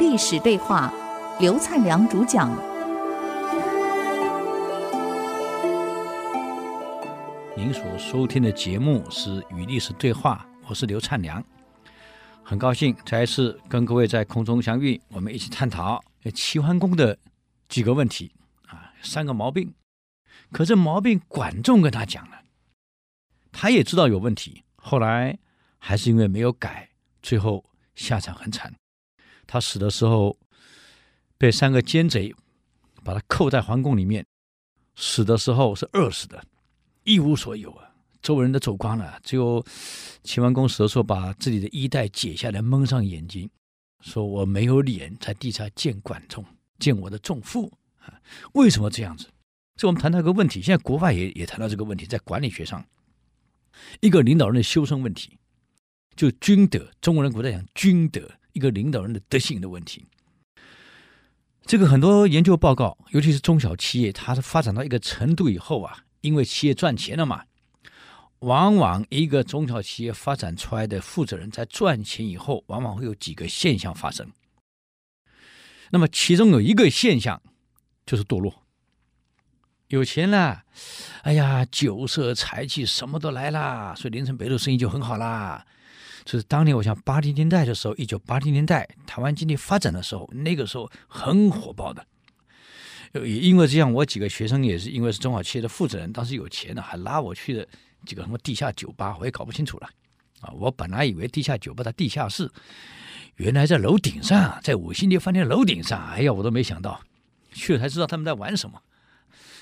历史对话，刘灿良主讲。您所收听的节目是《与历史对话》，我是刘灿良，很高兴再一次跟各位在空中相遇，我们一起探讨齐桓公的几个问题啊，三个毛病。可这毛病管仲跟他讲了，他也知道有问题，后来还是因为没有改，最后下场很惨。他死的时候被三个奸贼把他扣在皇宫里面，死的时候是饿死的，一无所有啊，周围人都走光了，只有齐桓公死的时候把自己的衣带解下来蒙上眼睛，说我没有脸在地下见管仲，见我的仲父啊，为什么这样子？这我们谈到一个问题，现在国外也也谈到这个问题，在管理学上，一个领导人的修身问题，就君德。中国人古代讲君德，一个领导人的德行的问题。这个很多研究报告，尤其是中小企业，它是发展到一个程度以后啊，因为企业赚钱了嘛，往往一个中小企业发展出来的负责人，在赚钱以后，往往会有几个现象发生。那么其中有一个现象就是堕落。有钱了，哎呀，酒色财气什么都来了，所以连城北路生意就很好啦。就是当年我想八零年代的时候，一九八零年代台湾经济发展的时候，那个时候很火爆的。因为这样，我几个学生也是因为是中小企业的负责人，当时有钱呢，还拉我去的几个什么地下酒吧，我也搞不清楚了。啊，我本来以为地下酒吧在地下室，原来在楼顶上，在五星级饭店楼顶上。哎呀，我都没想到，去了才知道他们在玩什么。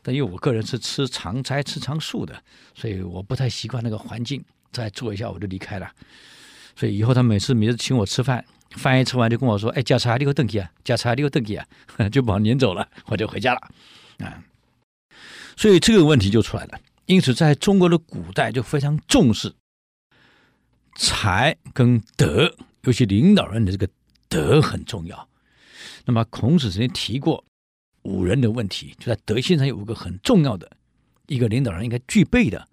但因为我个人是吃长斋、吃长素的，所以我不太习惯那个环境。再坐一下我就离开了。所以以后他每次每次请我吃饭，饭一吃完就跟我说：“哎，加茶你给我登记啊，加茶你给我登记啊。”就把我撵走了，我就回家了。啊，所以这个问题就出来了。因此，在中国的古代就非常重视才跟德，尤其领导人的这个德很重要。那么孔子曾经提过。五人的问题，就在德性上有五个很重要的，一个领导人应该具备的，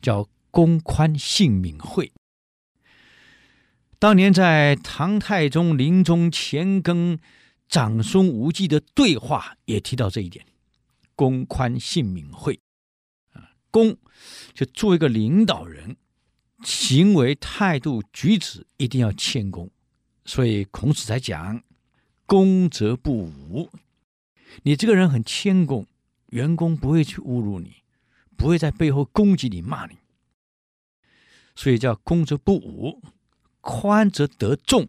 叫公宽信敏惠。当年在唐太宗临终前跟长孙无忌的对话，也提到这一点：公宽信敏惠。啊，公就做一个领导人，行为态度举止一定要谦恭，所以孔子才讲：公则不侮。你这个人很谦恭，员工不会去侮辱你，不会在背后攻击你、骂你，所以叫公则不侮，宽则得众。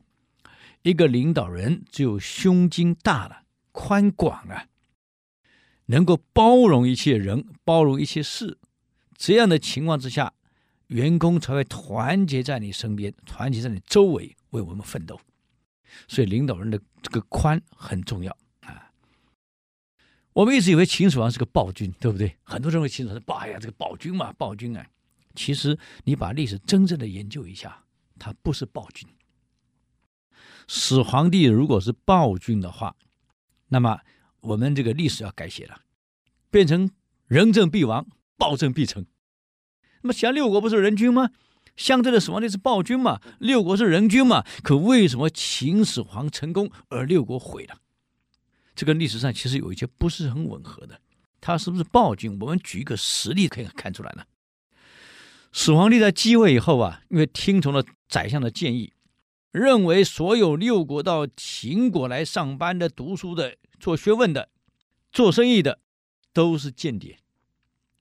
一个领导人只有胸襟大了、宽广啊，能够包容一切人、包容一切事，这样的情况之下，员工才会团结在你身边，团结在你周围，为我们奋斗。所以领导人的这个宽很重要啊。我们一直以为秦始皇是个暴君，对不对？很多人认为秦始皇是暴，哎呀，这个暴君嘛，暴君啊。其实你把历史真正的研究一下，他不是暴君。始皇帝如果是暴君的话，那么我们这个历史要改写了，变成仁政必亡，暴政必成。那么像六国不是仁君吗？相对的始皇帝是暴君嘛，六国是仁君嘛。可为什么秦始皇成功而六国毁了？这个历史上其实有一些不是很吻合的，他是不是暴君？我们举一个实例可以看出来呢。始皇帝在继位以后啊，因为听从了宰相的建议，认为所有六国到秦国来上班的、读书的、做学问的、做生意的，都是间谍，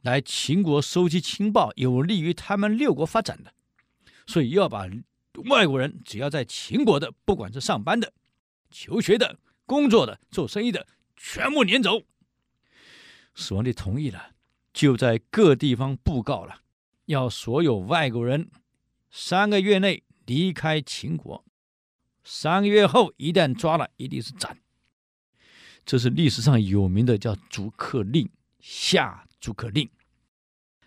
来秦国收集情报，有利于他们六国发展的，所以要把外国人只要在秦国的，不管是上班的、求学的。工作的、做生意的，全部撵走。始皇帝同意了，就在各地方布告了，要所有外国人三个月内离开秦国。三个月后一旦抓了，一定是斩。这是历史上有名的，叫逐客令，下逐客令。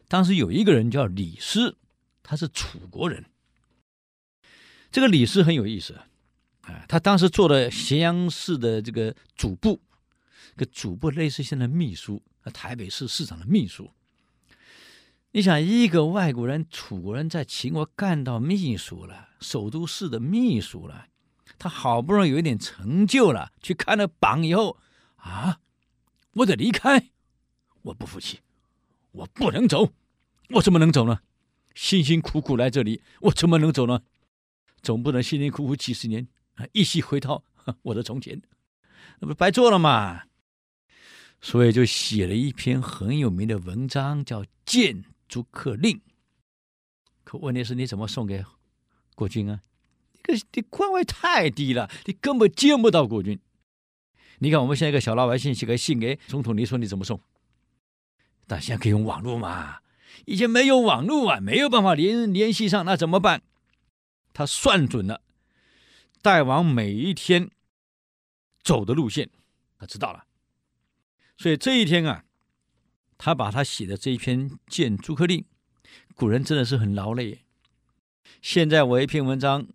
当时有一个人叫李斯，他是楚国人。这个李斯很有意思。啊，他当时做了咸阳市的这个主簿，个主簿类似现在秘书，台北市市长的秘书。你想，一个外国人，楚国人在秦国干到秘书了，首都市的秘书了，他好不容易有一点成就了，去看了榜以后，啊，我得离开，我不服气，我不能走，我怎么能走呢？辛辛苦苦来这里，我怎么能走呢？总不能辛辛苦苦几十年啊，一夕回到我的从前，那不白做了吗？所以就写了一篇很有名的文章，叫《谏逐客令》。可问题是，你怎么送给国君啊？这个你官位太低了，你根本见不到国君。你看，我们现在一个小老百姓写个信给总统，你说你怎么送？但现在可以用网络嘛？以前没有网络啊，没有办法联联系上，那怎么办？他算准了，代王每一天走的路线，他知道了。所以这一天啊，他把他写的这一篇《谏逐客令》，古人真的是很劳累。现在我一篇文章。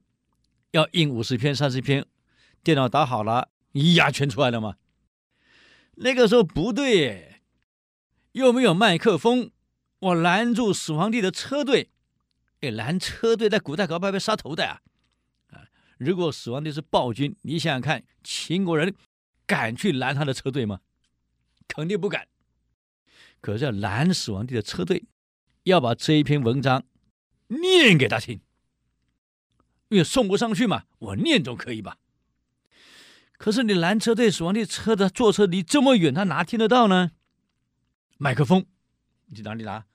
要印五十篇、三十篇，电脑打好了，一压全出来了吗？那个时候不对，又没有麦克风，我拦住始皇帝的车队，哎，拦车队在古代搞不被杀头的啊！啊，如果始皇帝是暴君，你想想看，秦国人敢去拦他的车队吗？肯定不敢。可是要拦始皇帝的车队，要把这一篇文章念给他听。因为送不上去嘛，我念总可以吧？可是你拦车队，死亡帝车的坐车离这么远，他哪听得到呢？麦克风，你去哪里拿？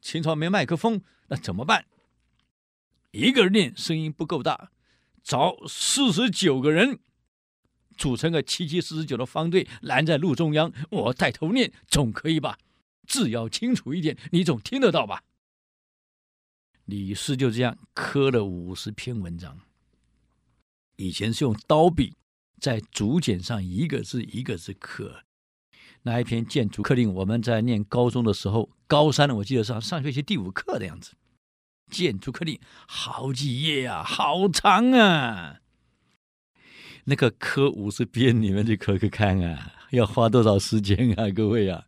秦朝没麦克风，那怎么办？一个人念声音不够大，找四十九个人组成个七七四十九的方队，拦在路中央，我带头念，总可以吧？字要清楚一点，你总听得到吧？李斯就这样刻了五十篇文章。以前是用刀笔在竹简上一个字一个字刻。那一篇《谏逐客令》，我们在念高中的时候，高三的我记得上上学期第五课的样子，《谏逐客令》好几页啊，好长啊。那个刻五十篇，你们去刻刻看啊，要花多少时间啊，各位啊？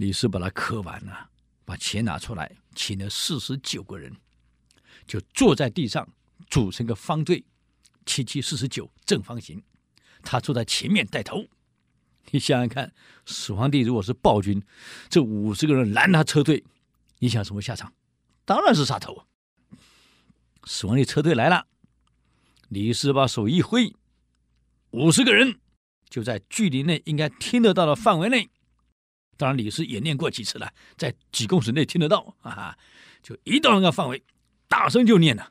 李斯把它磕完了。把钱拿出来，请了四十九个人，就坐在地上，组成个方队，七七四十九正方形。他坐在前面带头。你想想看，始皇帝如果是暴君，这五十个人拦他车队，你想什么下场？当然是杀头。始皇帝车队来了，李斯把手一挥，五十个人就在距离内应该听得到的范围内。当然，李斯演练过几次了，在几公尺内听得到啊！就一到那个范围，大声就念了。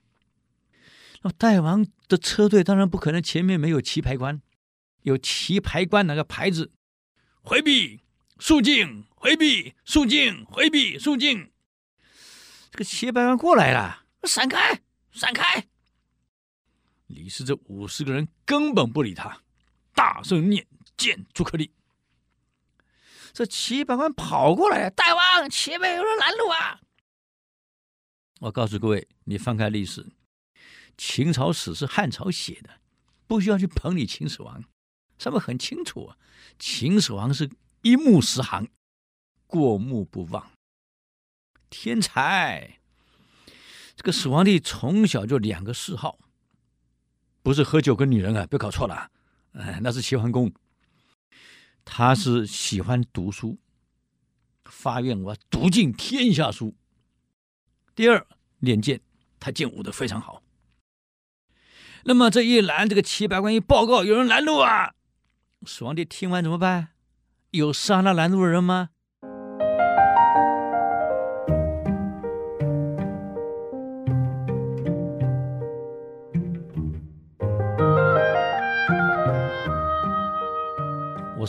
那代王的车队当然不可能前面没有棋牌官，有棋牌官那个牌子，回避、肃静、回避、肃静、回避、肃静。这个棋牌官过来了，闪开，闪开！李斯这五十个人根本不理他，大声念见朱克力。这齐百官跑过来，大王，前面有人拦路啊！我告诉各位，你翻开历史，秦朝史是汉朝写的，不需要去捧你秦始皇，上面很清楚啊。秦始皇是一目十行，过目不忘，天才。这个始皇帝从小就两个嗜好，不是喝酒跟女人啊，别搞错了，哎，那是齐桓公。他是喜欢读书，发愿我读尽天下书。第二，练剑，他剑舞的非常好。那么这一拦，这个齐百官一报告，有人拦路啊！始皇帝听完怎么办？有杀那拦路的人吗？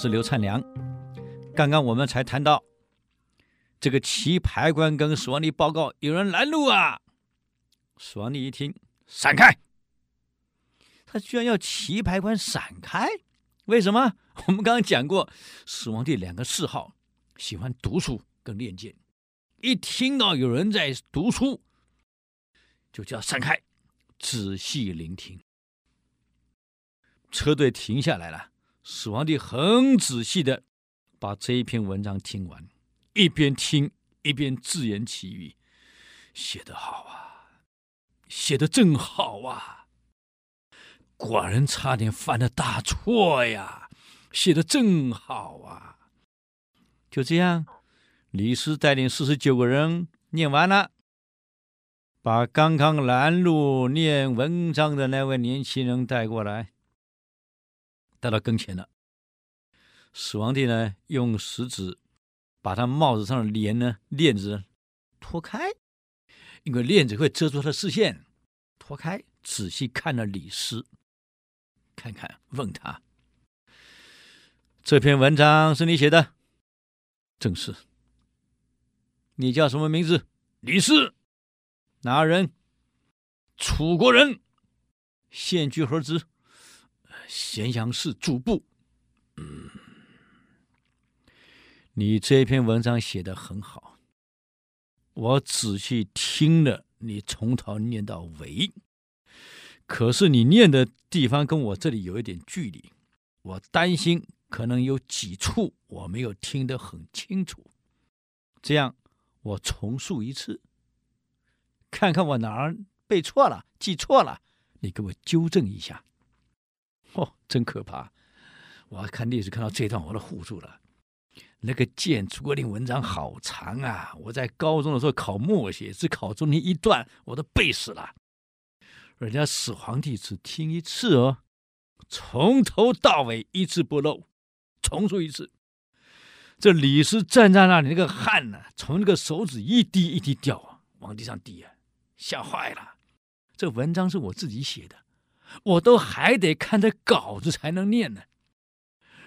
是刘灿良，刚刚我们才谈到这个棋牌官跟始皇帝报告有人拦路啊，始皇帝一听闪开，他居然要棋牌官闪开，为什么？我们刚刚讲过，死亡帝两个嗜好，喜欢读书跟练剑，一听到有人在读书，就叫闪开，仔细聆听，车队停下来了。始皇帝很仔细的把这一篇文章听完，一边听一边自言其语：“写得好啊，写得真好啊！寡人差点犯了大错呀！写得真好啊！就这样，李斯带领四十九个人念完了，把刚刚拦路念文章的那位年轻人带过来，带到跟前了。始皇帝呢，用食指把他帽子上的帘呢链子脱开，因为链子会遮住他的视线。脱开，仔细看了李斯，看看，问他：“这篇文章是你写的？”“正是。”“你叫什么名字？”“李斯。”“哪人？”“楚国人。”“现居何职？”“咸阳市主簿。”“嗯。”你这篇文章写得很好，我仔细听了，你从头念到尾。可是你念的地方跟我这里有一点距离，我担心可能有几处我没有听得很清楚。这样，我重述一次，看看我哪儿背错了、记错了，你给我纠正一下。哦，真可怕！我要看历史看到这段，我都唬住了。那个谏诸葛亮文章好长啊！我在高中的时候考默写，只考中间一段，我都背死了。人家始皇帝只听一次哦，从头到尾一字不漏，重述一次。这李斯站在那里，那个汗呢、从那个手指一滴一滴掉啊，往地上滴啊，吓坏了。这文章是我自己写的，我都还得看着稿子才能念呢。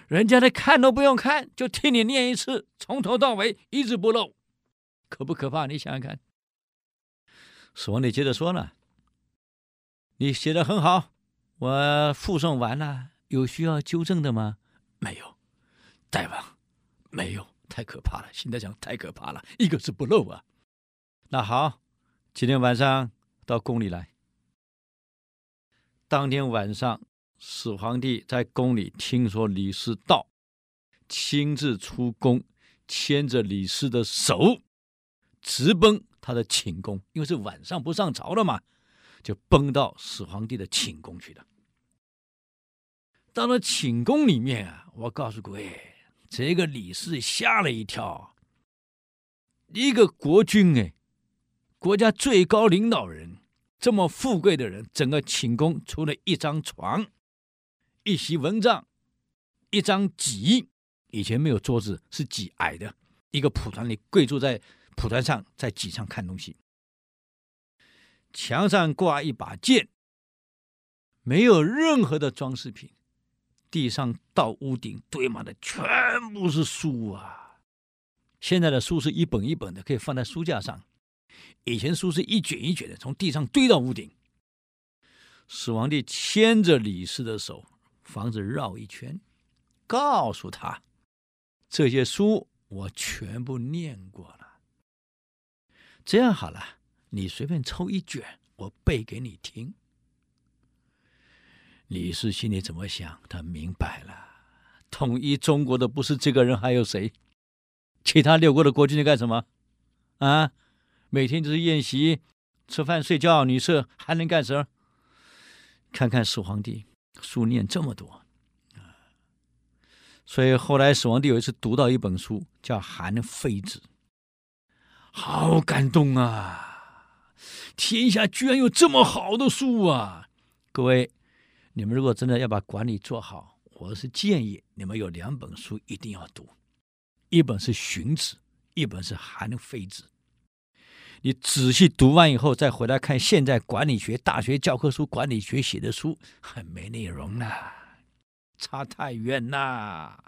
人家的看都不用看，就听你念一次，从头到尾一字不漏，可不可怕？你想想看。始皇帝接着说呢：“你写的很好，我复诵完了，有需要纠正的吗？没有，大王，没有，太可怕了。现在讲太可怕了，一个字不漏啊。那好，今天晚上到宫里来。当天晚上。”始皇帝在宫里听说李斯到，亲自出宫，牵着李斯的手，直奔他的寝宫，因为是晚上不上朝了嘛，就奔到始皇帝的寝宫去了。到了寝宫里面啊，我告诉各位，这个李斯吓了一跳，一个国君哎，国家最高领导人，这么富贵的人，整个寝宫除了一张床。一席蚊帐，一张几，以前没有桌子，是几矮的一个蒲团，里跪坐在蒲团上，在几上看东西。墙上挂一把剑，没有任何的装饰品。地上到屋顶堆满的全部是书啊！现在的书是一本一本的，可以放在书架上。以前书是一卷一卷的，从地上堆到屋顶。始皇帝牵着李斯的手。房子绕一圈，告诉他这些书我全部念过了。这样好了，你随便抽一卷，我背给你听。李斯心里怎么想？他明白了，统一中国的不是这个人，还有谁？其他六国的国君在干什么？啊，每天就是宴席、吃饭、睡觉、女色，还能干什么？看看始皇帝。书念这么多啊，所以后来始皇帝有一次读到一本书，叫《韩非子》，好感动啊！天下居然有这么好的书啊！各位，你们如果真的要把管理做好，我是建议你们有两本书一定要读，一本是《荀子》，一本是《韩非子》。你仔细读完以后，再回来看现在管理学大学教科书、管理学写的书，很没内容啦，差太远啦。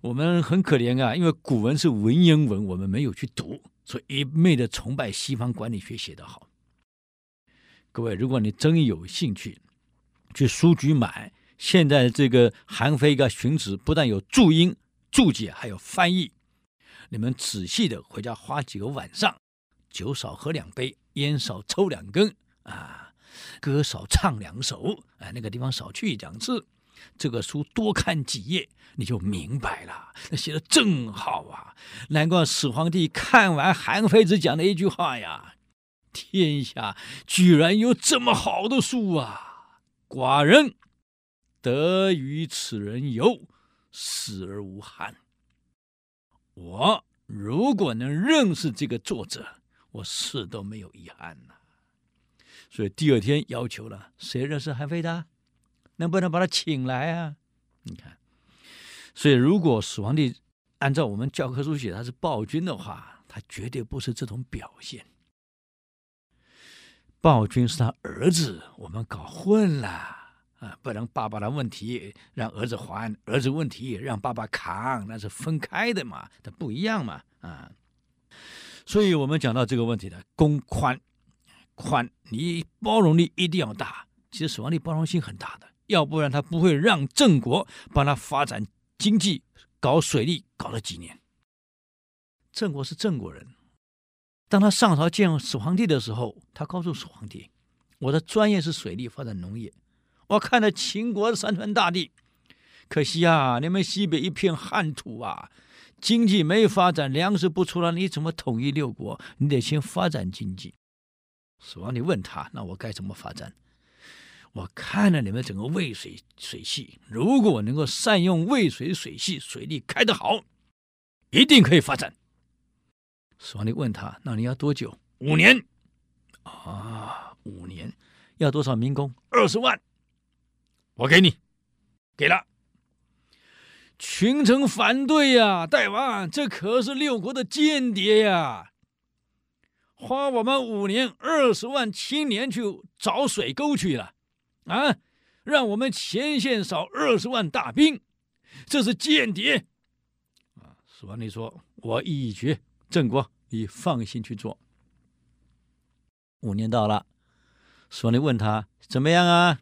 我们很可怜啊，因为古文是文言文，我们没有去读，所以一昧的崇拜西方管理学写得好。各位，如果你真有兴趣，去书局买现在这个韩非个荀子，不但有注音、注解，还有翻译，你们仔细的回家花几个晚上。酒少喝两杯，烟少抽两根，啊，歌少唱两首，啊，那个地方少去一两次，这个书多看几页，你就明白了。那写的真好啊！难怪始皇帝看完韩非子讲的一句话呀：“天下居然有这么好的书啊！”寡人得与此人游，死而无憾。我如果能认识这个作者，我死都没有遗憾呐。所以第二天要求了，谁认识韩非的？能不能把他请来啊？你看，所以如果始皇帝按照我们教科书写他是暴君的话，他绝对不是这种表现。暴君是他儿子，我们搞混了啊！不能爸爸的问题让儿子还，儿子问题让爸爸扛，那是分开的嘛，它不一样嘛啊！所以我们讲到这个问题的，公宽，宽，你包容力一定要大。其实始皇帝包容性很大的，要不然他不会让郑国帮他发展经济、搞水利搞了几年。郑国是郑国人。当他上朝见始皇帝的时候，他告诉始皇帝：“我的专业是水利，发展农业。我看到秦国的山川大地，可惜啊，你们西北一片旱土啊，经济没发展，粮食不出来，你怎么统一六国？你得先发展经济。”始皇帝问他：“那我该怎么发展？”我看了你们整个渭水水系，如果能够善用渭水水系，水利开得好，一定可以发展。始皇帝问他：“那你要多久？五年啊，五年要多少民工？二十万，我给你，给了。群臣反对呀，大王，这可是六国的间谍呀！花我们五年二十万青年去找水沟去了，啊，让我们前线少二十万大兵，这是间谍。”啊，始皇帝说：“我意已决。”郑国，你放心去做。五年到了，始皇帝问他怎么样啊？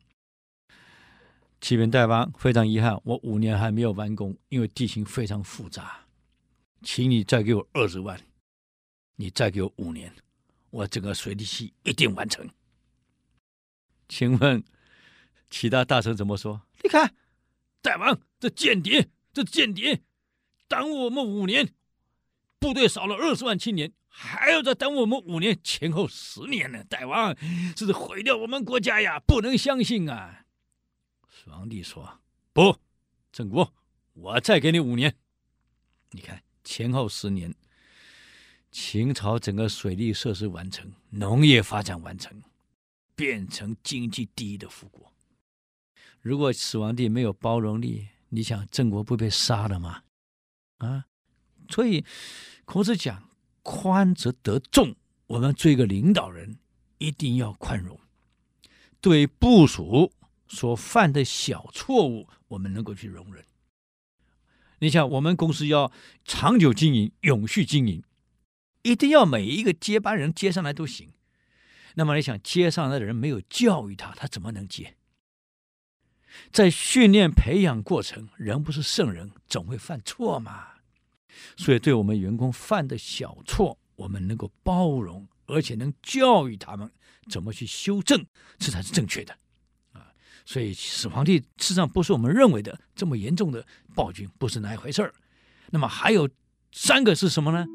启禀大王，非常遗憾，我五年还没有完工，因为地形非常复杂，请你再给我二十万，你再给我五年，我整个水利系一定完成。请问其他大臣怎么说？你看，大王这间谍，这间谍耽误我们五年。部队少了二十万青年，还要再耽误我们五年，前后十年呢！大王，这是毁掉我们国家呀！不能相信啊！始皇帝说：“不，郑国，我再给你五年。你看，前后十年，秦朝整个水利设施完成，农业发展完成，变成经济第一的富国。如果始皇帝没有包容力，你想郑国不被杀了吗？啊？”所以，孔子讲“宽则得众”。我们做一个领导人，一定要宽容，对部属所犯的小错误，我们能够去容忍。你想，我们公司要长久经营、永续经营，一定要每一个接班人接上来都行。那么，你想接上来的人没有教育他，他怎么能接？在训练培养过程，人不是圣人，总会犯错嘛。所以，对我们员工犯的小错，我们能够包容，而且能教育他们怎么去修正，这才是正确的！所以，始皇帝事实上不是我们认为的这么严重的暴君，不是那一回事儿。那么还有三个是什么呢？